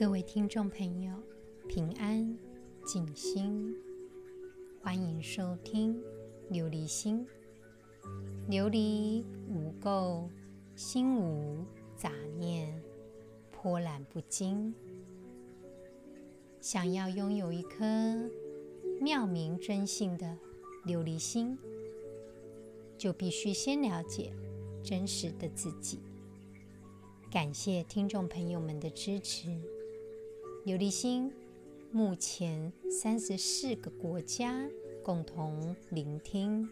各位听众朋友，平安静心，欢迎收听琉璃心。琉璃无垢，心无杂念，波澜不惊。想要拥有一颗妙明真性的琉璃心，就必须先了解真实的自己。感谢听众朋友们的支持。琉璃心目前三十四个国家共同聆听。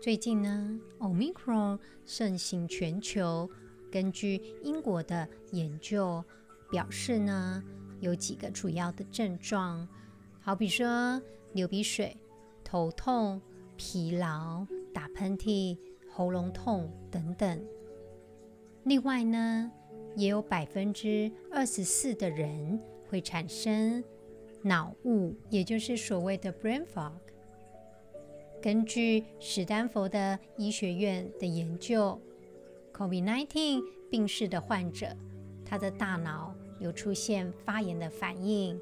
最近呢，Omicron 盛行全球。根据英国的研究表示呢，有几个主要的症状，好比说流鼻水、头痛、疲劳、打喷嚏、喉咙痛等等。另外呢，也有百分之二十四的人会产生脑雾，也就是所谓的 brain fog。根据史丹佛的医学院的研究，COVID-19 病逝的患者，他的大脑有出现发炎的反应，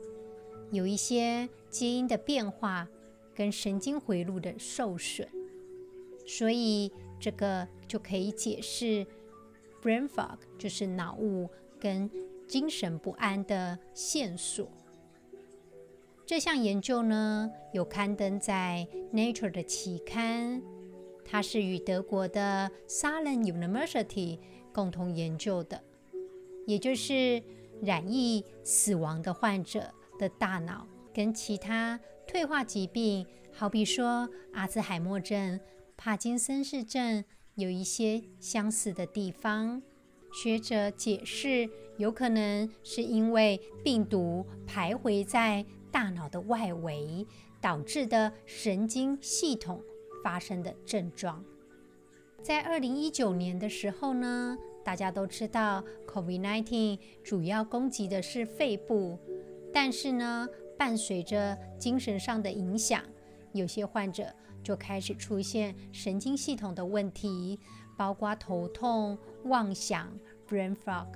有一些基因的变化跟神经回路的受损，所以这个就可以解释。Brain fog 就是脑雾跟精神不安的线索。这项研究呢，有刊登在《Nature》的期刊，它是与德国的 Saarland University 共同研究的，也就是染疫死亡的患者的大脑跟其他退化疾病，好比说阿兹海默症、帕金森氏症。有一些相似的地方，学者解释，有可能是因为病毒徘徊在大脑的外围导致的神经系统发生的症状。在二零一九年的时候呢，大家都知道 COVID-19 主要攻击的是肺部，但是呢，伴随着精神上的影响，有些患者。就开始出现神经系统的问题，包括头痛、妄想 （brain fog），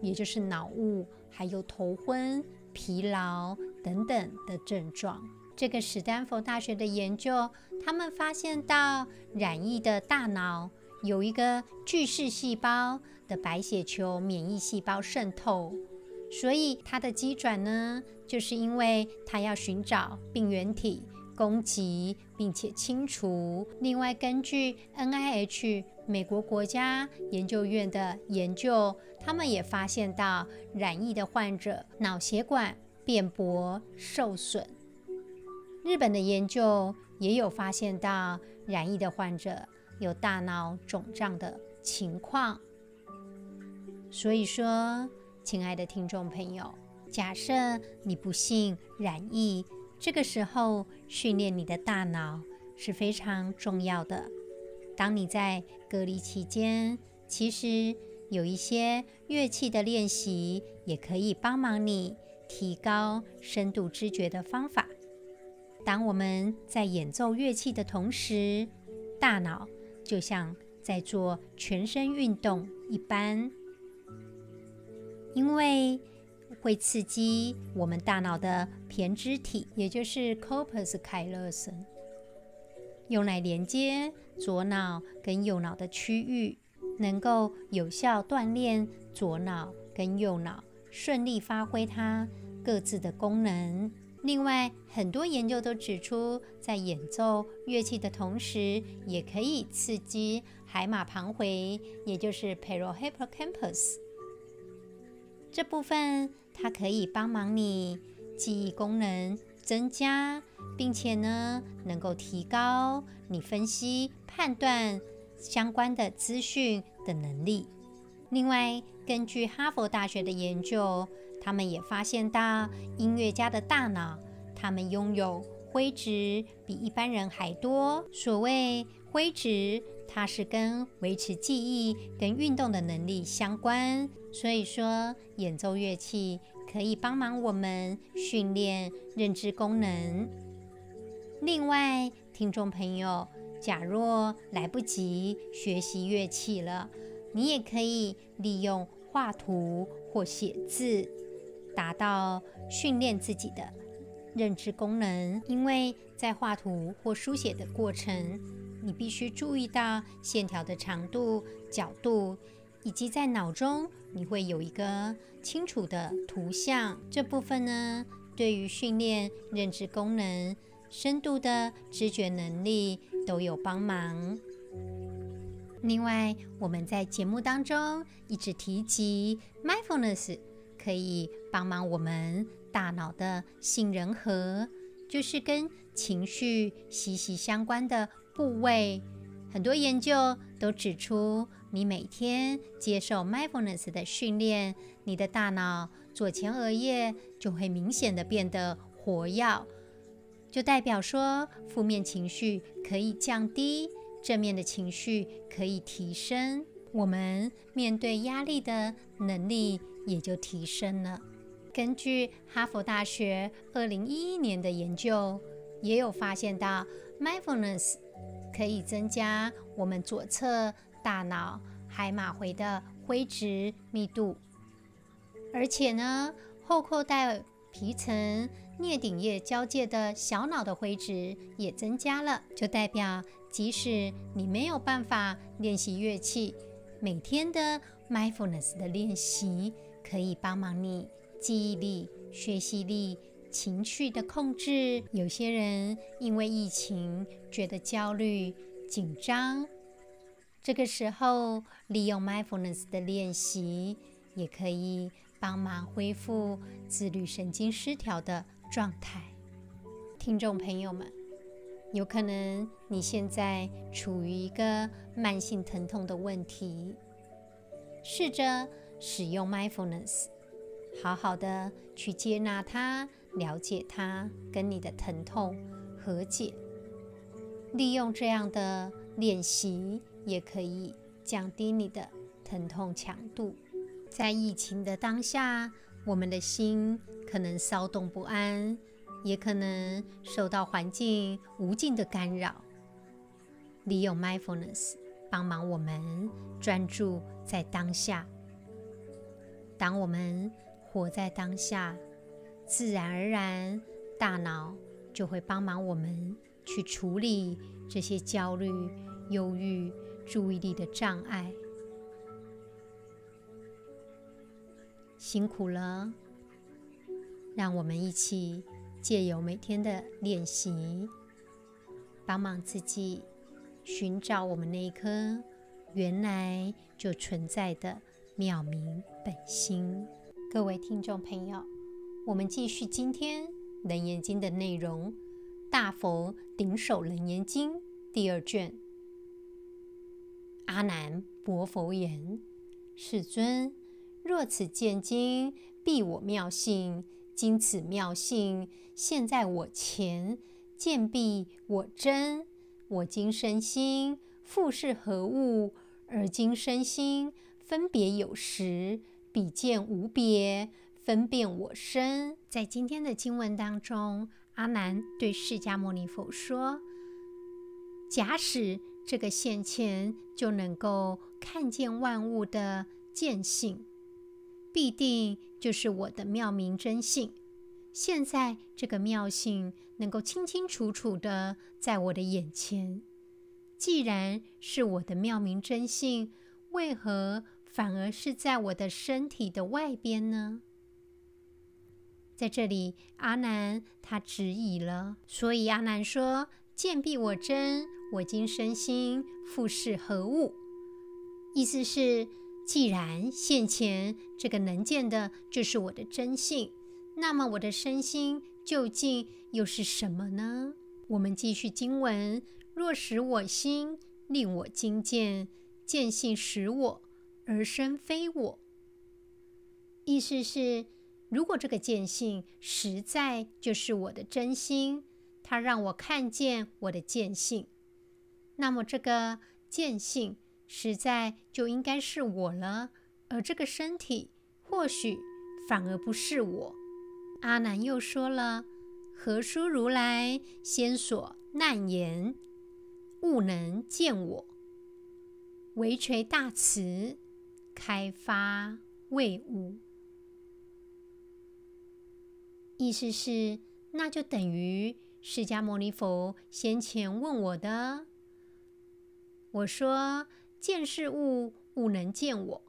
也就是脑雾，还有头昏、疲劳等等的症状。这个史丹佛大学的研究，他们发现到染疫的大脑有一个巨噬细胞的白血球免疫细胞渗透，所以它的机转呢，就是因为它要寻找病原体。攻击并且清除。另外，根据 NIH 美国国家研究院的研究，他们也发现到染疫的患者脑血管变薄受损。日本的研究也有发现到染疫的患者有大脑肿胀的情况。所以说，亲爱的听众朋友，假设你不幸染疫。这个时候，训练你的大脑是非常重要的。当你在隔离期间，其实有一些乐器的练习也可以帮忙你提高深度知觉的方法。当我们在演奏乐器的同时，大脑就像在做全身运动一般，因为。会刺激我们大脑的胼胝体，也就是 corpus callosum，用来连接左脑跟右脑的区域，能够有效锻炼左脑跟右脑，顺利发挥它各自的功能。另外，很多研究都指出，在演奏乐器的同时，也可以刺激海马旁回，也就是 parahippocampus 这部分。它可以帮忙你记忆功能增加，并且呢，能够提高你分析判断相关的资讯的能力。另外，根据哈佛大学的研究，他们也发现到音乐家的大脑，他们拥有灰质比一般人还多。所谓灰质，它是跟维持记忆跟运动的能力相关。所以说，演奏乐器可以帮忙我们训练认知功能。另外，听众朋友，假若来不及学习乐器了，你也可以利用画图或写字，达到训练自己的认知功能。因为在画图或书写的过程，你必须注意到线条的长度、角度，以及在脑中你会有一个清楚的图像。这部分呢，对于训练认知功能、深度的知觉能力都有帮忙。另外，我们在节目当中一直提及 mindfulness 可以帮忙我们大脑的杏仁核，就是跟情绪息息相关的部位。很多研究都指出，你每天接受 mindfulness 的训练，你的大脑左前额叶就会明显的变得活跃，就代表说负面情绪可以降低。正面的情绪可以提升，我们面对压力的能力也就提升了。根据哈佛大学二零一一年的研究，也有发现到 mindfulness 可以增加我们左侧大脑海马回的灰质密度，而且呢，后扣带皮层颞顶叶交界的小脑的灰质也增加了，就代表。即使你没有办法练习乐器，每天的 mindfulness 的练习可以帮忙你记忆力、学习力、情绪的控制。有些人因为疫情觉得焦虑、紧张，这个时候利用 mindfulness 的练习，也可以帮忙恢复自律神经失调的状态。听众朋友们。有可能你现在处于一个慢性疼痛的问题，试着使用 mindfulness，好好的去接纳它、了解它，跟你的疼痛和解。利用这样的练习，也可以降低你的疼痛强度。在疫情的当下，我们的心可能骚动不安。也可能受到环境无尽的干扰。利用 mindfulness 帮忙我们专注在当下。当我们活在当下，自然而然大脑就会帮忙我们去处理这些焦虑、忧郁、注意力的障碍。辛苦了，让我们一起。借由每天的练习，帮忙自己寻找我们那一颗原来就存在的妙明本心。各位听众朋友，我们继续今天《楞严经》的内容，《大佛顶首楞严经》第二卷。阿难薄佛言：“世尊，若此见经，必我妙性。”今此妙性现在我前，见必我真。我今身心复是何物？而今身心分别有时，彼见无别，分辨我身。在今天的经文当中，阿难对释迦牟尼佛说：“假使这个现前就能够看见万物的见性。”必定就是我的妙明真性。现在这个妙性能够清清楚楚地在我的眼前。既然是我的妙明真性，为何反而是在我的身体的外边呢？在这里，阿难他质疑了，所以阿难说：“见必我真，我今身心复是何物？”意思是。既然现前这个能见的就是我的真性，那么我的身心究竟又是什么呢？我们继续经文：若使我心令我今见，见性使我，而身非我。意思是，如果这个见性实在就是我的真心，它让我看见我的见性，那么这个见性。实在就应该是我了，而这个身体或许反而不是我。阿难又说了：“何殊如来先所难言，悟能见我，唯垂大慈，开发未悟。意思是，那就等于释迦牟尼佛先前问我的。我说：“见是物，物能见我。”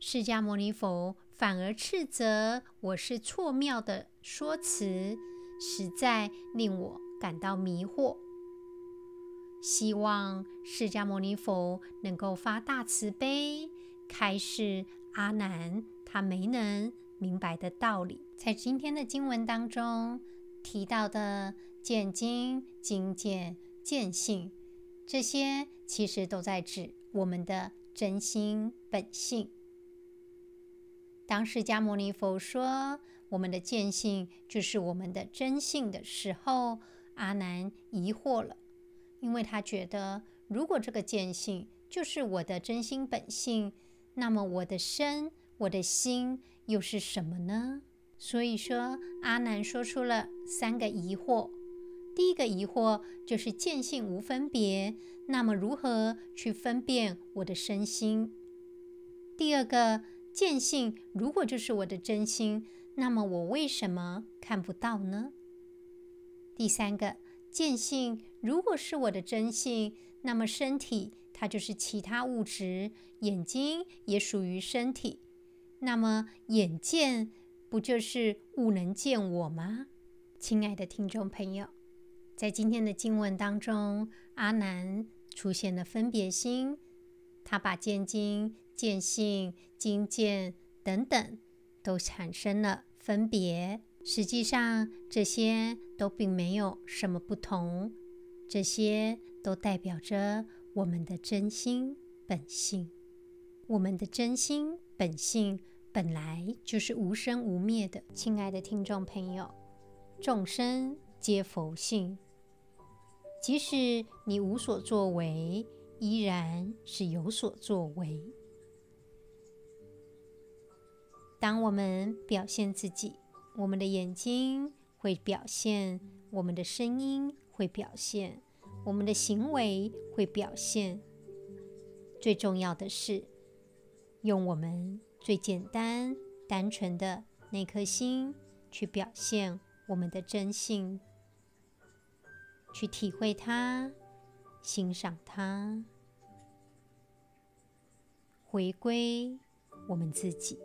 释迦牟尼佛反而斥责我是错谬的说辞，实在令我感到迷惑。希望释迦牟尼佛能够发大慈悲，开示阿难他没能明白的道理。在今天的经文当中提到的见经、经见、见性。这些其实都在指我们的真心本性。当释迦牟尼佛说我们的见性就是我们的真性的时候，阿难疑惑了，因为他觉得如果这个见性就是我的真心本性，那么我的身、我的心又是什么呢？所以说，阿难说出了三个疑惑。第一个疑惑就是见性无分别，那么如何去分辨我的身心？第二个，见性如果就是我的真心，那么我为什么看不到呢？第三个，见性如果是我的真性，那么身体它就是其他物质，眼睛也属于身体，那么眼见不就是物能见我吗？亲爱的听众朋友。在今天的经文当中，阿难出现了分别心，他把见经、见性、经见等等都产生了分别。实际上，这些都并没有什么不同，这些都代表着我们的真心本性。我们的真心本性本来就是无生无灭的。亲爱的听众朋友，众生皆佛性。即使你无所作为，依然是有所作为。当我们表现自己，我们的眼睛会表现，我们的声音会表现，我们的行为会表现。最重要的是，用我们最简单、单纯的那颗心去表现我们的真性。去体会它，欣赏它，回归我们自己。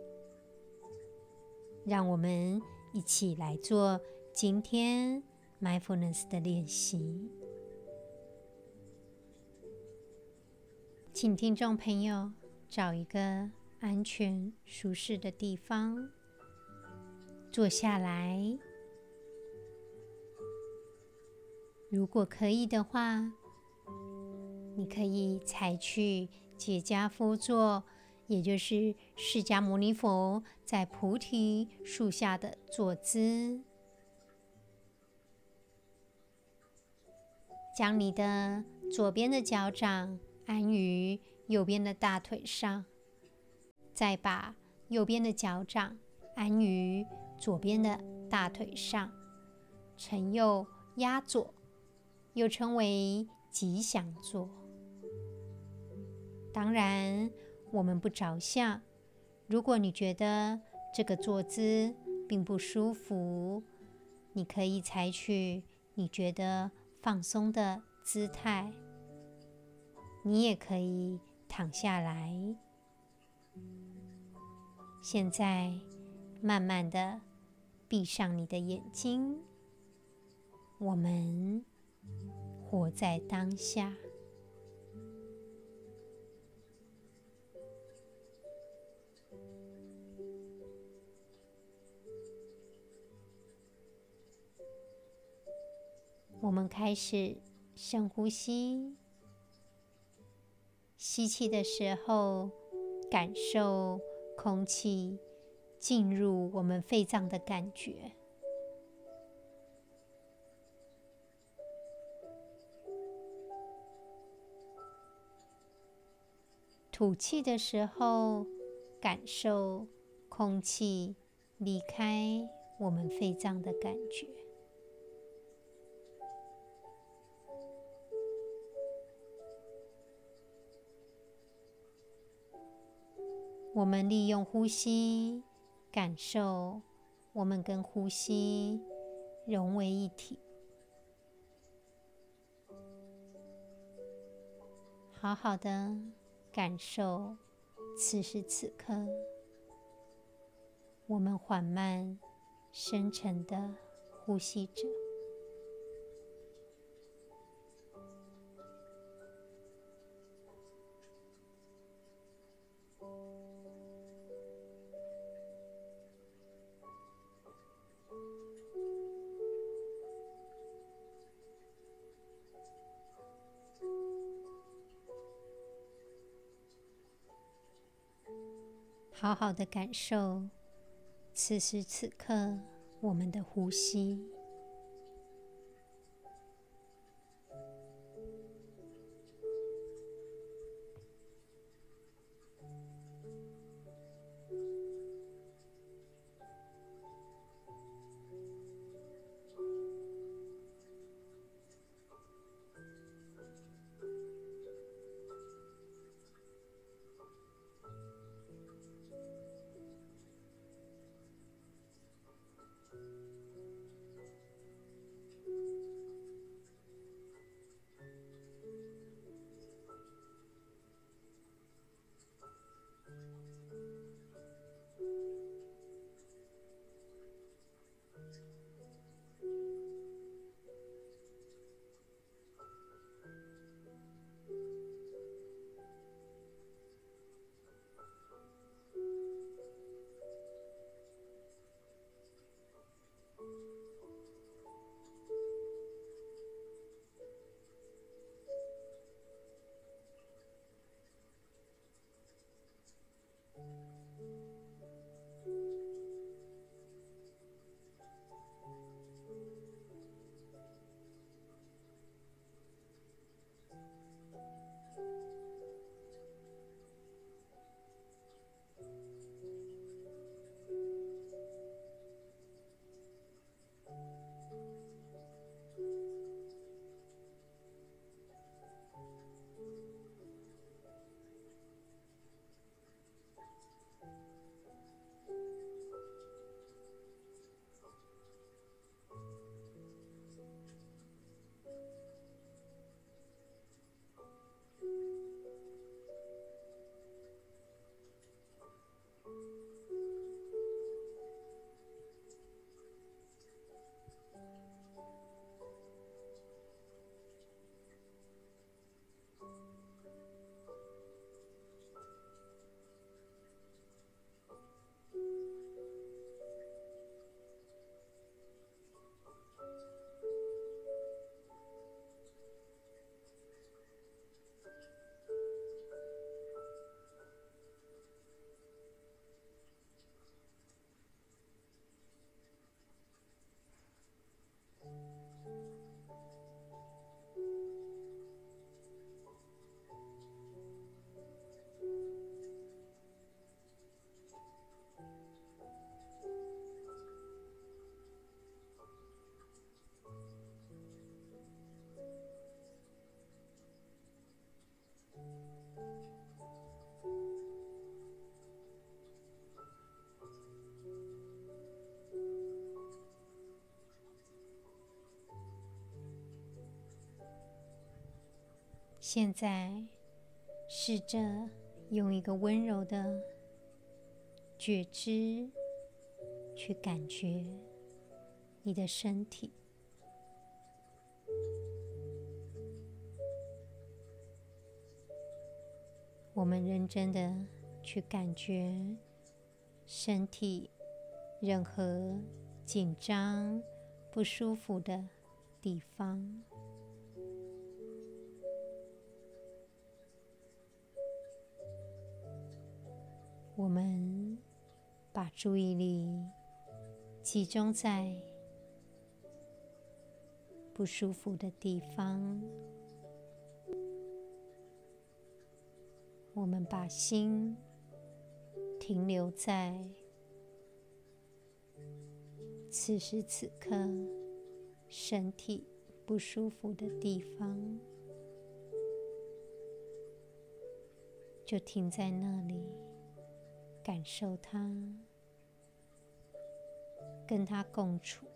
让我们一起来做今天 mindfulness 的练习。请听众朋友找一个安全、舒适的地方坐下来。如果可以的话，你可以采取结跏趺坐，也就是释迦牟尼佛在菩提树下的坐姿。将你的左边的脚掌安于右边的大腿上，再把右边的脚掌安于左边的大腿上，承右压左。又称为吉祥坐。当然，我们不着相。如果你觉得这个坐姿并不舒服，你可以采取你觉得放松的姿态。你也可以躺下来。现在，慢慢的闭上你的眼睛。我们。活在当下。我们开始深呼吸，吸气的时候，感受空气进入我们肺脏的感觉。吐气的时候，感受空气离开我们肺脏的感觉。我们利用呼吸，感受我们跟呼吸融为一体，好好的感受此时此刻，我们缓慢、深沉的呼吸着。好好的感受此时此刻我们的呼吸。现在，试着用一个温柔的觉知去感觉你的身体。我们认真的去感觉身体任何紧张、不舒服的地方。我们把注意力集中在不舒服的地方，我们把心停留在此时此刻身体不舒服的地方，就停在那里。感受它，跟它共处。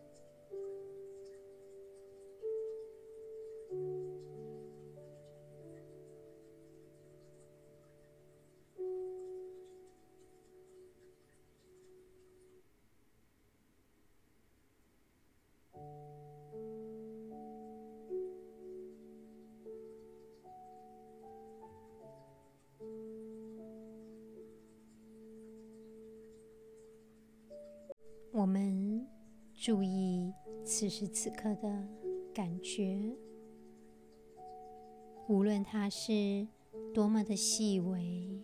注意此时此刻的感觉，无论它是多么的细微，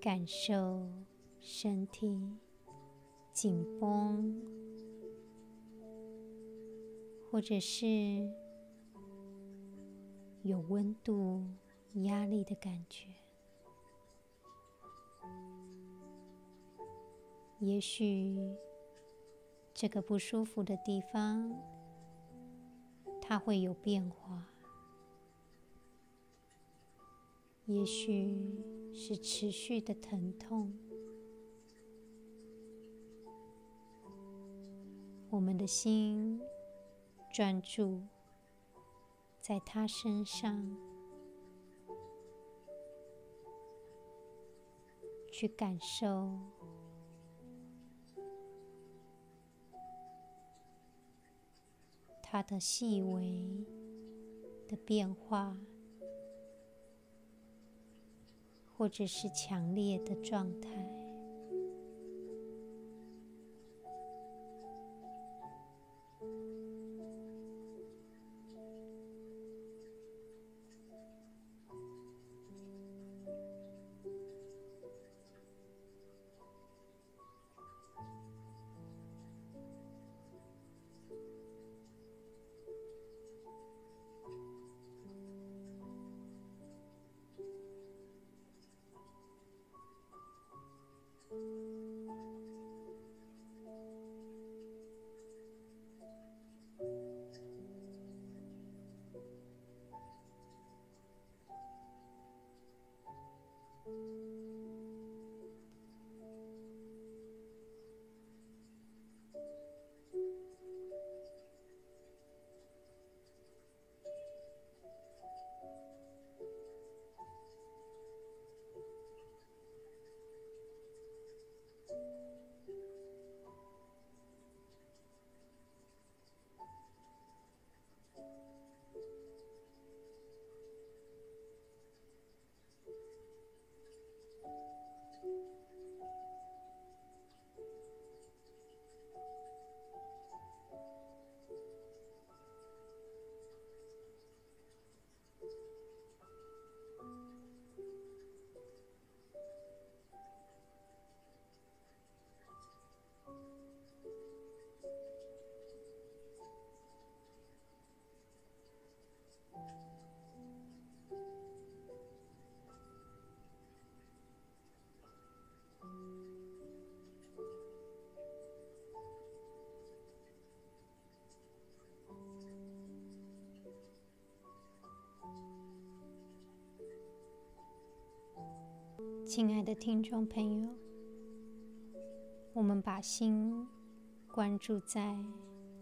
感受身体紧绷，或者是有温度。压力的感觉，也许这个不舒服的地方，它会有变化，也许是持续的疼痛。我们的心专注在他身上。去感受它的细微的变化，或者是强烈的状态。亲爱的听众朋友，我们把心关注在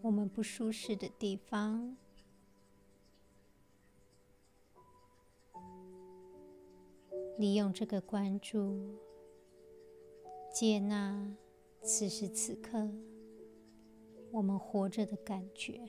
我们不舒适的地方，利用这个关注，接纳此时此刻我们活着的感觉。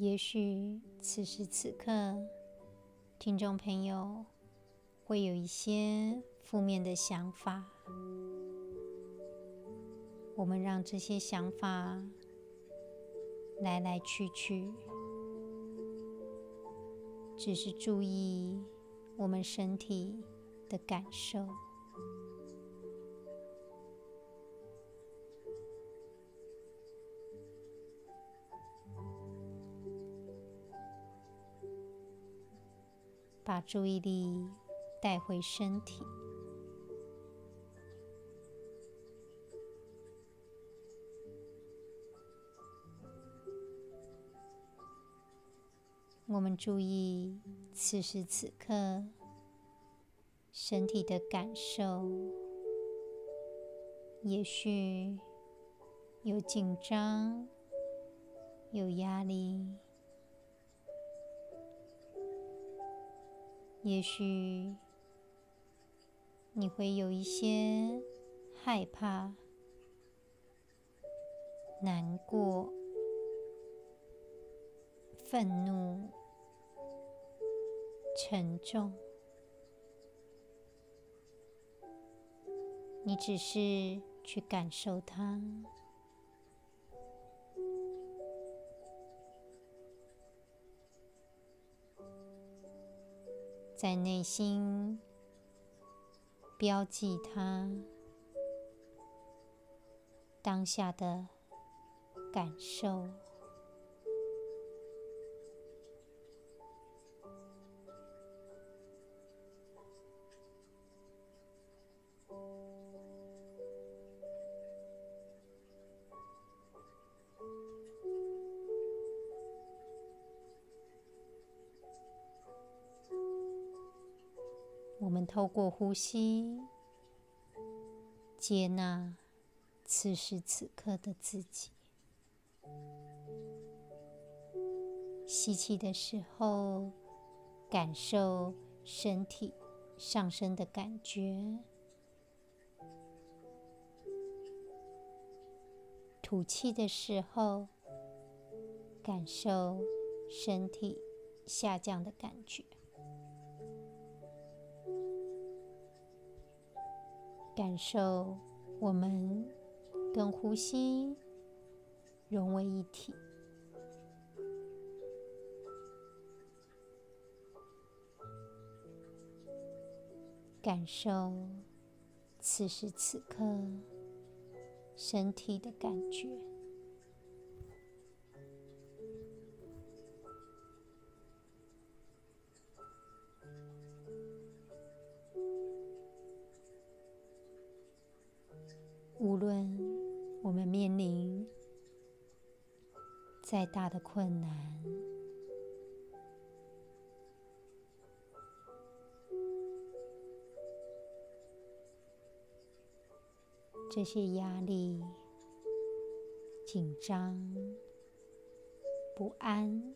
也许此时此刻，听众朋友会有一些负面的想法，我们让这些想法来来去去，只是注意我们身体的感受。把注意力带回身体，我们注意此时此刻身体的感受，也许有紧张，有压力。也许你会有一些害怕、难过、愤怒、沉重。你只是去感受它。在内心标记它当下的感受。透过呼吸，接纳此时此刻的自己。吸气的时候，感受身体上升的感觉；吐气的时候，感受身体下降的感觉。感受我们跟呼吸融为一体，感受此时此刻身体的感觉。大的困难，这些压力、紧张、不安，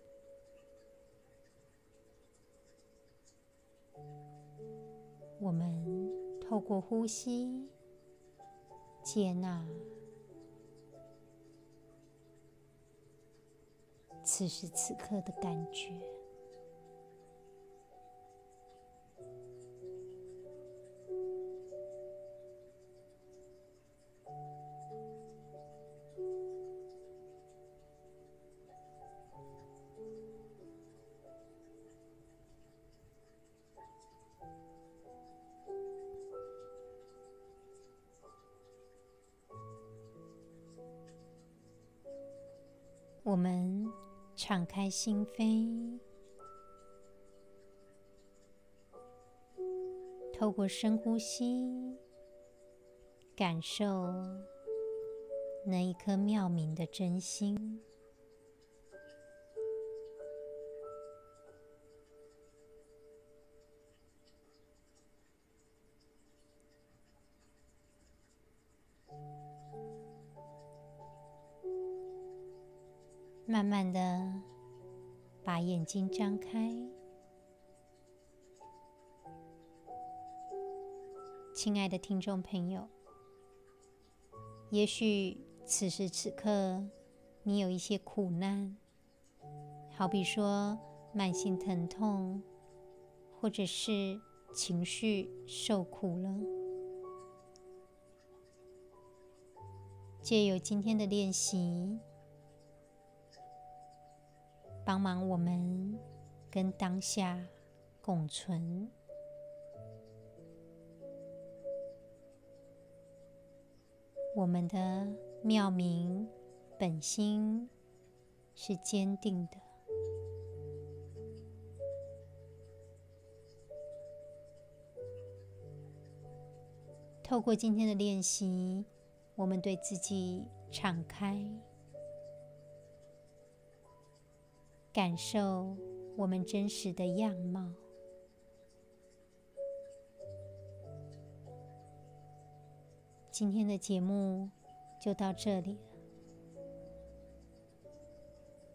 我们透过呼吸。接纳此时此刻的感觉。开心扉，透过深呼吸，感受那一颗妙明的真心。慢慢的把眼睛张开，亲爱的听众朋友，也许此时此刻你有一些苦难好比说慢性疼痛，或者是情绪受苦了。借由今天的练习，帮忙我们跟当下共存。我们的妙明本心是坚定的。透过今天的练习，我们对自己敞开，感受我们真实的样貌。今天的节目就到这里了。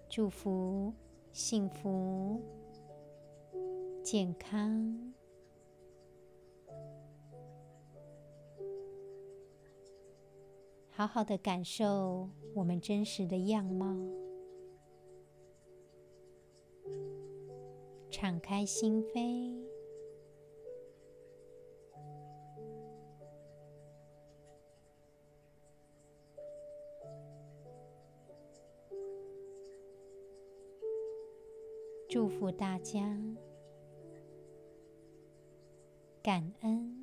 祝福幸福、健康，好好的感受我们真实的样貌，敞开心扉。祝福大家，感恩。